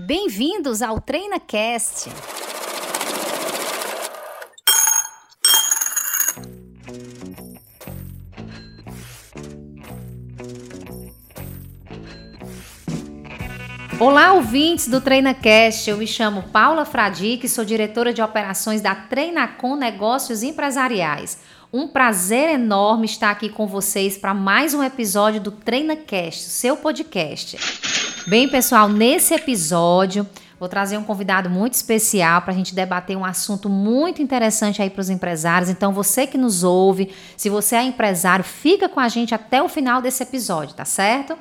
Bem-vindos ao TreinaCast. Olá, ouvintes do TreinaCast. Eu me chamo Paula Fradique, sou diretora de operações da Treinacom Negócios Empresariais. Um prazer enorme estar aqui com vocês para mais um episódio do TreinaCast, seu podcast. Bem, pessoal, nesse episódio vou trazer um convidado muito especial para a gente debater um assunto muito interessante aí para os empresários. Então, você que nos ouve, se você é empresário, fica com a gente até o final desse episódio, tá certo?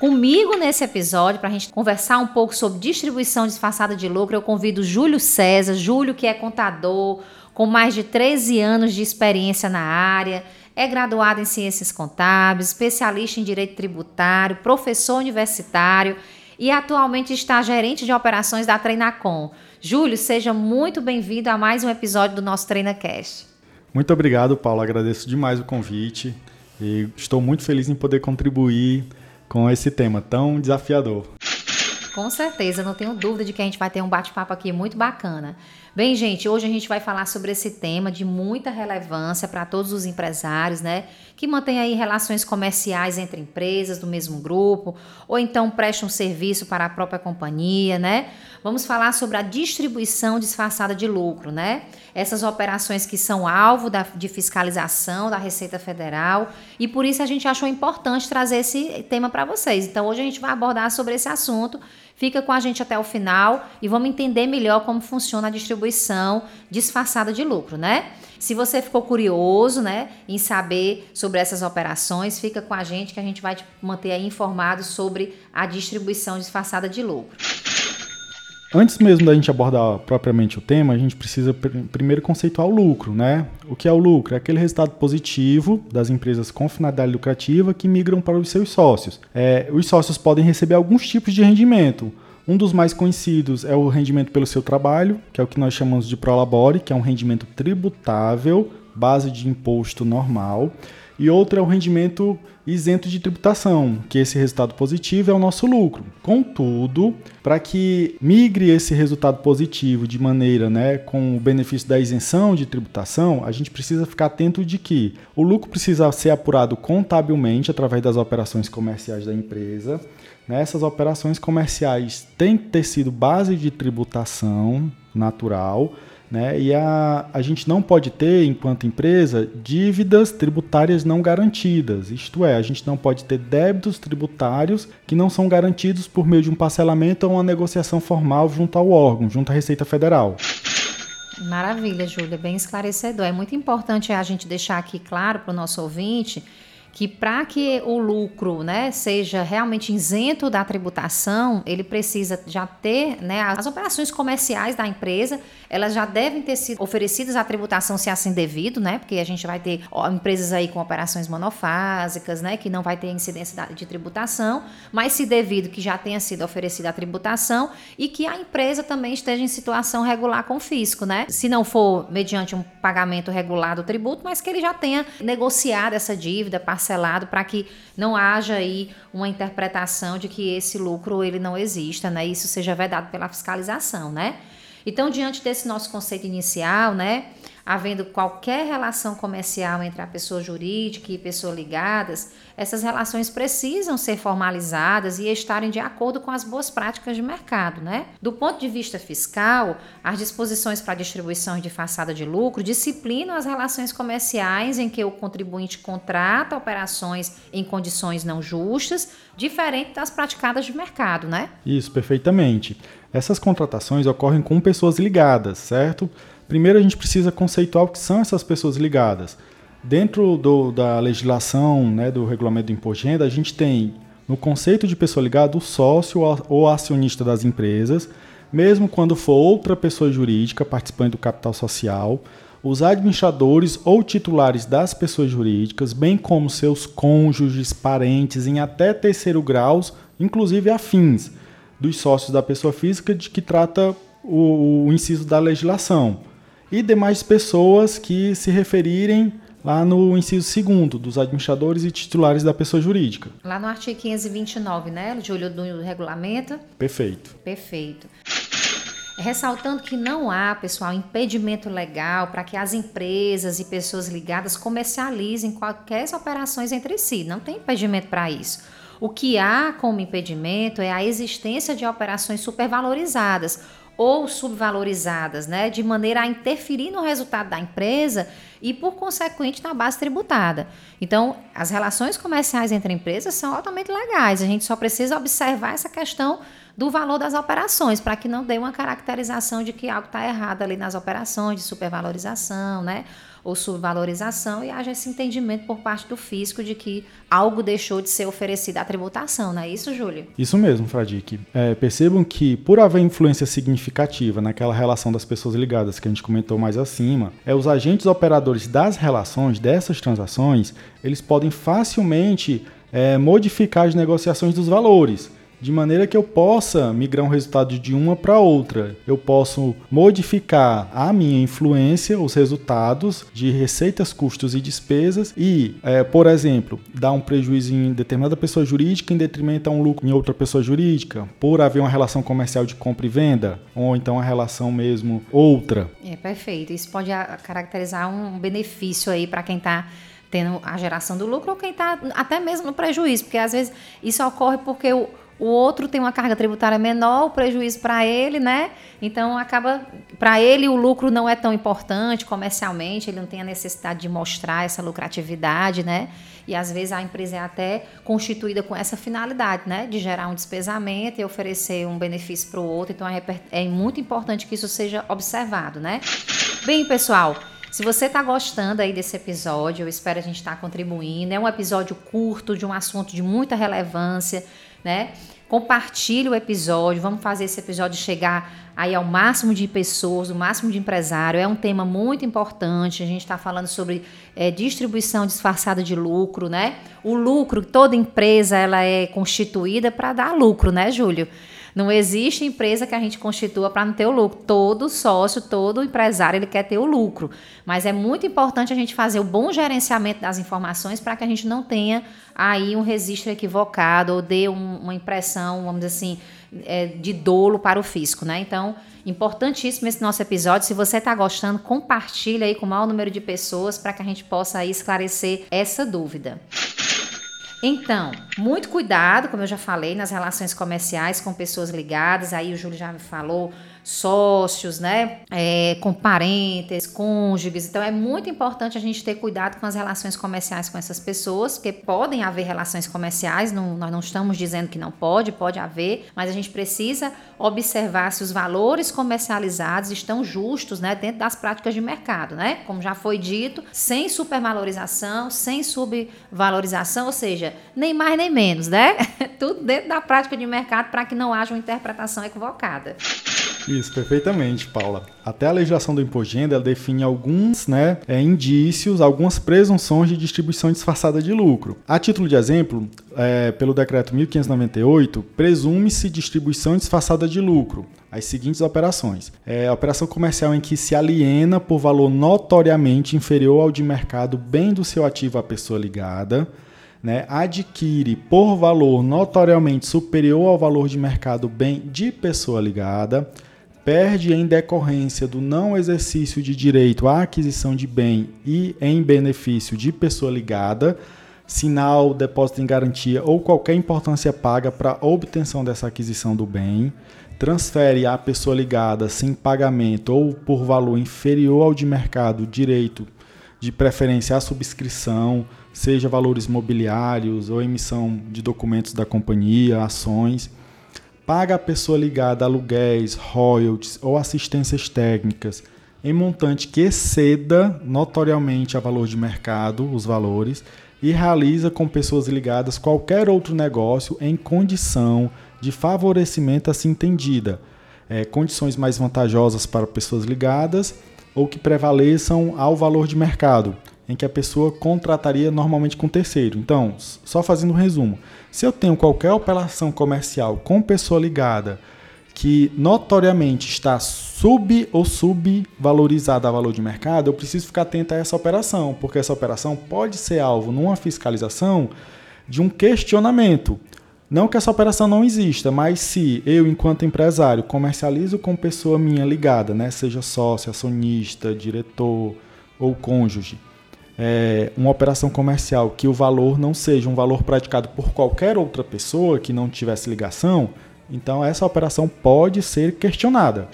Comigo nesse episódio, para a gente conversar um pouco sobre distribuição disfarçada de lucro, eu convido Júlio César. Júlio, que é contador, com mais de 13 anos de experiência na área, é graduado em Ciências Contábeis, especialista em Direito Tributário, professor universitário e atualmente está gerente de operações da Treinacom. Júlio, seja muito bem-vindo a mais um episódio do nosso TreinaCast. Muito obrigado, Paulo. Agradeço demais o convite e estou muito feliz em poder contribuir com esse tema tão desafiador. Com certeza, não tenho dúvida de que a gente vai ter um bate-papo aqui muito bacana. Bem, gente, hoje a gente vai falar sobre esse tema de muita relevância para todos os empresários, né? Que mantêm aí relações comerciais entre empresas do mesmo grupo, ou então prestam serviço para a própria companhia, né? Vamos falar sobre a distribuição disfarçada de lucro, né? Essas operações que são alvo da, de fiscalização da Receita Federal, e por isso a gente achou importante trazer esse tema para vocês. Então, hoje a gente vai abordar sobre esse assunto Fica com a gente até o final e vamos entender melhor como funciona a distribuição disfarçada de lucro, né? Se você ficou curioso, né, em saber sobre essas operações, fica com a gente que a gente vai te manter aí informado sobre a distribuição disfarçada de lucro. Antes mesmo da gente abordar propriamente o tema, a gente precisa pr primeiro conceituar o lucro, né? O que é o lucro? É aquele resultado positivo das empresas com finalidade lucrativa que migram para os seus sócios. É, os sócios podem receber alguns tipos de rendimento. Um dos mais conhecidos é o rendimento pelo seu trabalho, que é o que nós chamamos de prolabore, que é um rendimento tributável, base de imposto normal e outro é o rendimento isento de tributação, que esse resultado positivo é o nosso lucro. Contudo, para que migre esse resultado positivo de maneira, né, com o benefício da isenção de tributação, a gente precisa ficar atento de que o lucro precisa ser apurado contabilmente através das operações comerciais da empresa. Nessas operações comerciais têm que ter sido base de tributação natural né? E a, a gente não pode ter, enquanto empresa, dívidas tributárias não garantidas. Isto é, a gente não pode ter débitos tributários que não são garantidos por meio de um parcelamento ou uma negociação formal junto ao órgão, junto à Receita Federal. Maravilha, Júlia, bem esclarecedor. É muito importante a gente deixar aqui claro para o nosso ouvinte que para que o lucro né, seja realmente isento da tributação, ele precisa já ter né, as operações comerciais da empresa, elas já devem ter sido oferecidas à tributação se assim devido, né? Porque a gente vai ter empresas aí com operações monofásicas, né? Que não vai ter incidência de tributação, mas se devido que já tenha sido oferecida a tributação e que a empresa também esteja em situação regular com o fisco, né? Se não for mediante um pagamento regular do tributo, mas que ele já tenha negociado essa dívida, parcelado para que não haja aí uma interpretação de que esse lucro ele não exista, né? Isso seja vedado pela fiscalização, né? Então, diante desse nosso conceito inicial, né, havendo qualquer relação comercial entre a pessoa jurídica e pessoa ligadas, essas relações precisam ser formalizadas e estarem de acordo com as boas práticas de mercado, né? Do ponto de vista fiscal, as disposições para distribuição de façada de lucro disciplinam as relações comerciais em que o contribuinte contrata operações em condições não justas, diferente das praticadas de mercado, né? Isso, perfeitamente. Essas contratações ocorrem com pessoas ligadas, certo? Primeiro a gente precisa conceituar o que são essas pessoas ligadas. Dentro do, da legislação, né, do regulamento do imposto de renda, a gente tem no conceito de pessoa ligada o sócio ou acionista das empresas, mesmo quando for outra pessoa jurídica participante do capital social, os administradores ou titulares das pessoas jurídicas, bem como seus cônjuges, parentes em até terceiro grau, inclusive afins dos sócios da pessoa física de que trata o, o inciso da legislação, e demais pessoas que se referirem lá no inciso segundo dos administradores e titulares da pessoa jurídica. Lá no artigo 529, né, Júlio, do regulamento? Perfeito. Perfeito. Ressaltando que não há, pessoal, impedimento legal para que as empresas e pessoas ligadas comercializem quaisquer operações entre si. Não tem impedimento para isso. O que há como impedimento é a existência de operações supervalorizadas ou subvalorizadas, né, de maneira a interferir no resultado da empresa e, por consequente, na base tributada. Então, as relações comerciais entre empresas são altamente legais. A gente só precisa observar essa questão do valor das operações, para que não dê uma caracterização de que algo está errado ali nas operações, de supervalorização, né? Ou subvalorização, e haja esse entendimento por parte do fisco de que algo deixou de ser oferecido à tributação, não é isso, Júlio? Isso mesmo, Fradique. É, percebam que, por haver influência significativa naquela relação das pessoas ligadas que a gente comentou mais acima, é os agentes operadores das relações dessas transações, eles podem facilmente é, modificar as negociações dos valores de maneira que eu possa migrar um resultado de uma para outra. Eu posso modificar a minha influência, os resultados de receitas, custos e despesas e, é, por exemplo, dar um prejuízo em determinada pessoa jurídica em detrimento a um lucro em outra pessoa jurídica, por haver uma relação comercial de compra e venda, ou então a relação mesmo outra. É perfeito. Isso pode caracterizar um benefício aí para quem está tendo a geração do lucro ou quem está até mesmo no prejuízo, porque às vezes isso ocorre porque o o outro tem uma carga tributária menor, o prejuízo para ele, né? Então acaba para ele o lucro não é tão importante comercialmente, ele não tem a necessidade de mostrar essa lucratividade, né? E às vezes a empresa é até constituída com essa finalidade, né? De gerar um despesamento e oferecer um benefício para o outro. Então é, é muito importante que isso seja observado, né? Bem, pessoal, se você está gostando aí desse episódio, eu espero a gente estar tá contribuindo. É um episódio curto de um assunto de muita relevância, né? Compartilhe o episódio, vamos fazer esse episódio chegar aí ao máximo de pessoas, o máximo de empresário. É um tema muito importante. A gente está falando sobre é, distribuição disfarçada de lucro, né? O lucro, toda empresa ela é constituída para dar lucro, né, Júlio? Não existe empresa que a gente constitua para não ter o lucro. Todo sócio, todo empresário, ele quer ter o lucro. Mas é muito importante a gente fazer o bom gerenciamento das informações para que a gente não tenha aí um registro equivocado ou dê um, uma impressão, vamos dizer assim, é, de dolo para o fisco, né? Então, importantíssimo esse nosso episódio. Se você está gostando, compartilha aí com o maior número de pessoas para que a gente possa aí esclarecer essa dúvida. Então, muito cuidado, como eu já falei, nas relações comerciais com pessoas ligadas. Aí o Júlio já me falou sócios, né? É, com parentes, cônjuges. Então é muito importante a gente ter cuidado com as relações comerciais com essas pessoas, porque podem haver relações comerciais, não, nós não estamos dizendo que não pode, pode haver, mas a gente precisa observar se os valores comercializados estão justos, né, dentro das práticas de mercado, né? Como já foi dito, sem supervalorização, sem subvalorização, ou seja, nem mais nem menos, né? Tudo dentro da prática de mercado para que não haja uma interpretação equivocada. Isso, perfeitamente, Paula. Até a legislação do ela define alguns né, é, indícios, algumas presunções de distribuição disfarçada de lucro. A título de exemplo, é, pelo decreto 1598, presume-se distribuição disfarçada de lucro. As seguintes operações: é, operação comercial em que se aliena por valor notoriamente inferior ao de mercado bem do seu ativo à pessoa ligada né, adquire por valor notoriamente superior ao valor de mercado bem de pessoa ligada, perde em decorrência do não exercício de direito à aquisição de bem e em benefício de pessoa ligada, sinal, depósito em garantia ou qualquer importância paga para obtenção dessa aquisição do bem, transfere à pessoa ligada sem pagamento ou por valor inferior ao de mercado direito de preferência à subscrição, seja valores mobiliários ou emissão de documentos da companhia, ações, paga a pessoa ligada aluguéis, royalties ou assistências técnicas em montante que exceda notoriamente a valor de mercado, os valores, e realiza com pessoas ligadas qualquer outro negócio em condição de favorecimento assim entendida, é, condições mais vantajosas para pessoas ligadas ou que prevaleçam ao valor de mercado, em que a pessoa contrataria normalmente com terceiro. Então, só fazendo um resumo, se eu tenho qualquer operação comercial com pessoa ligada que notoriamente está sub ou subvalorizada a valor de mercado, eu preciso ficar atento a essa operação, porque essa operação pode ser alvo numa fiscalização de um questionamento. Não que essa operação não exista, mas se eu, enquanto empresário, comercializo com pessoa minha ligada, né, seja sócio, acionista, diretor ou cônjuge, é, uma operação comercial que o valor não seja um valor praticado por qualquer outra pessoa que não tivesse ligação, então essa operação pode ser questionada.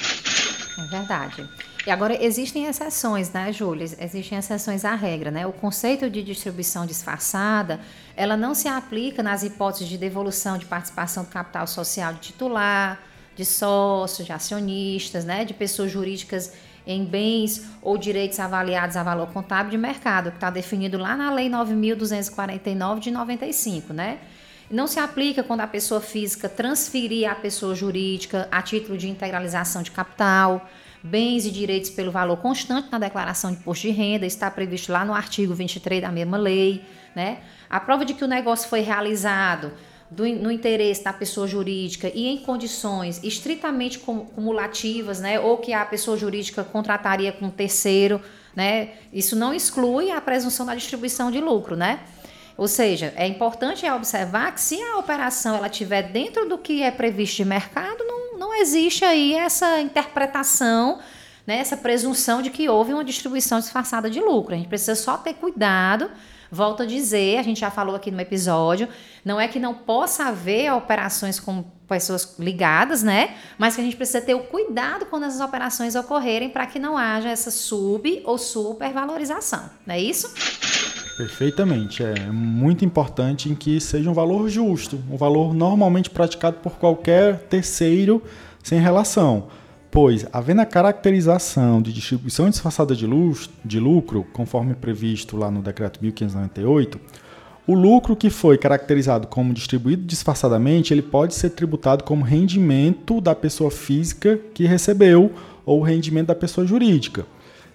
É verdade. E agora existem exceções, né, Júlia? Existem exceções à regra, né? O conceito de distribuição disfarçada, ela não se aplica nas hipóteses de devolução de participação do capital social de titular, de sócios, de acionistas, né, de pessoas jurídicas em bens ou direitos avaliados a valor contábil de mercado, que está definido lá na Lei 9.249 de 95, né? Não se aplica quando a pessoa física transferir à pessoa jurídica a título de integralização de capital, bens e direitos pelo valor constante na declaração de imposto de renda, está previsto lá no artigo 23 da mesma lei, né? A prova de que o negócio foi realizado do, no interesse da pessoa jurídica e em condições estritamente cumulativas, né, ou que a pessoa jurídica contrataria com um terceiro, né, isso não exclui a presunção da distribuição de lucro, né? Ou seja, é importante observar que se a operação ela estiver dentro do que é previsto de mercado, não, não existe aí essa interpretação, né, essa presunção de que houve uma distribuição disfarçada de lucro. A gente precisa só ter cuidado Volto a dizer, a gente já falou aqui no episódio, não é que não possa haver operações com pessoas ligadas, né? Mas que a gente precisa ter o cuidado quando essas operações ocorrerem para que não haja essa sub ou supervalorização, não é isso? Perfeitamente. É muito importante em que seja um valor justo, um valor normalmente praticado por qualquer terceiro sem relação. Pois, havendo a caracterização de distribuição disfarçada de, de lucro, conforme previsto lá no Decreto 1598, o lucro que foi caracterizado como distribuído disfarçadamente, ele pode ser tributado como rendimento da pessoa física que recebeu ou rendimento da pessoa jurídica.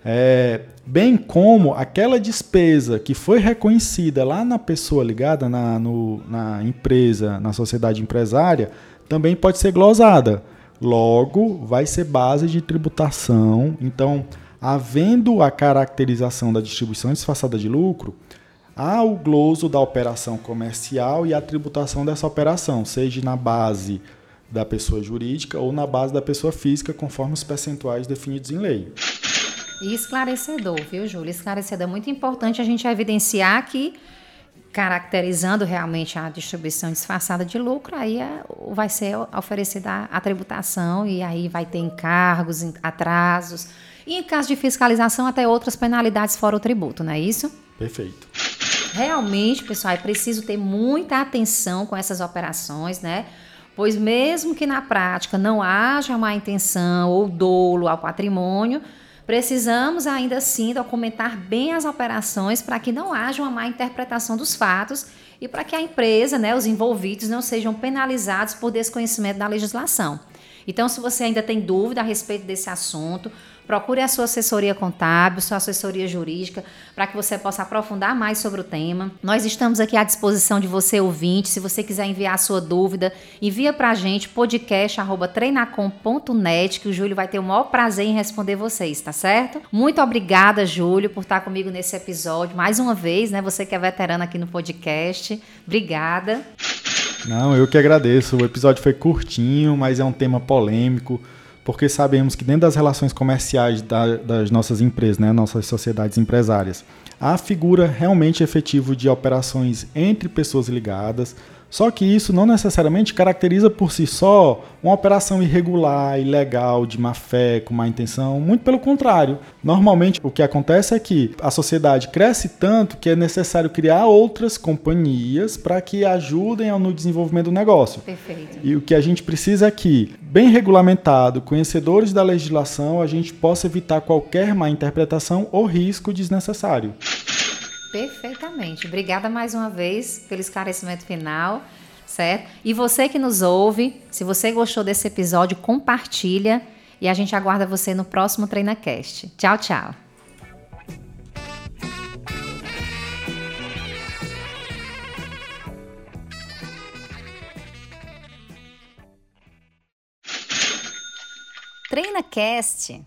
É, bem como aquela despesa que foi reconhecida lá na pessoa ligada na, no, na empresa, na sociedade empresária, também pode ser glosada. Logo, vai ser base de tributação. Então, havendo a caracterização da distribuição disfarçada de lucro, há o gloso da operação comercial e a tributação dessa operação, seja na base da pessoa jurídica ou na base da pessoa física, conforme os percentuais definidos em lei. E esclarecedor, viu, Júlia? Esclarecedor. É muito importante a gente evidenciar que caracterizando realmente a distribuição disfarçada de lucro, aí é, vai ser oferecida a, a tributação e aí vai ter encargos, atrasos e em caso de fiscalização até outras penalidades fora o tributo, não é isso? Perfeito. Realmente, pessoal, é preciso ter muita atenção com essas operações, né? Pois mesmo que na prática não haja má intenção ou dolo ao patrimônio, Precisamos ainda assim documentar bem as operações para que não haja uma má interpretação dos fatos e para que a empresa, né, os envolvidos, não sejam penalizados por desconhecimento da legislação. Então, se você ainda tem dúvida a respeito desse assunto, Procure a sua assessoria contábil, sua assessoria jurídica, para que você possa aprofundar mais sobre o tema. Nós estamos aqui à disposição de você, ouvinte. Se você quiser enviar a sua dúvida, envia para a gente podcast.treinacom.net, que o Júlio vai ter o maior prazer em responder vocês, tá certo? Muito obrigada, Júlio, por estar comigo nesse episódio. Mais uma vez, né? Você que é veterano aqui no podcast. Obrigada. Não, eu que agradeço. O episódio foi curtinho, mas é um tema polêmico porque sabemos que dentro das relações comerciais da, das nossas empresas, né, nossas sociedades empresárias, há figura realmente efetiva de operações entre pessoas ligadas, só que isso não necessariamente caracteriza por si só uma operação irregular, ilegal, de má fé, com má intenção. Muito pelo contrário. Normalmente o que acontece é que a sociedade cresce tanto que é necessário criar outras companhias para que ajudem no desenvolvimento do negócio. Perfeito. E o que a gente precisa é que, bem regulamentado, conhecedores da legislação, a gente possa evitar qualquer má interpretação ou risco desnecessário. Perfeitamente. Obrigada mais uma vez pelo esclarecimento final, certo? E você que nos ouve, se você gostou desse episódio, compartilha e a gente aguarda você no próximo TreinaCast. Tchau, tchau. TreinaCast.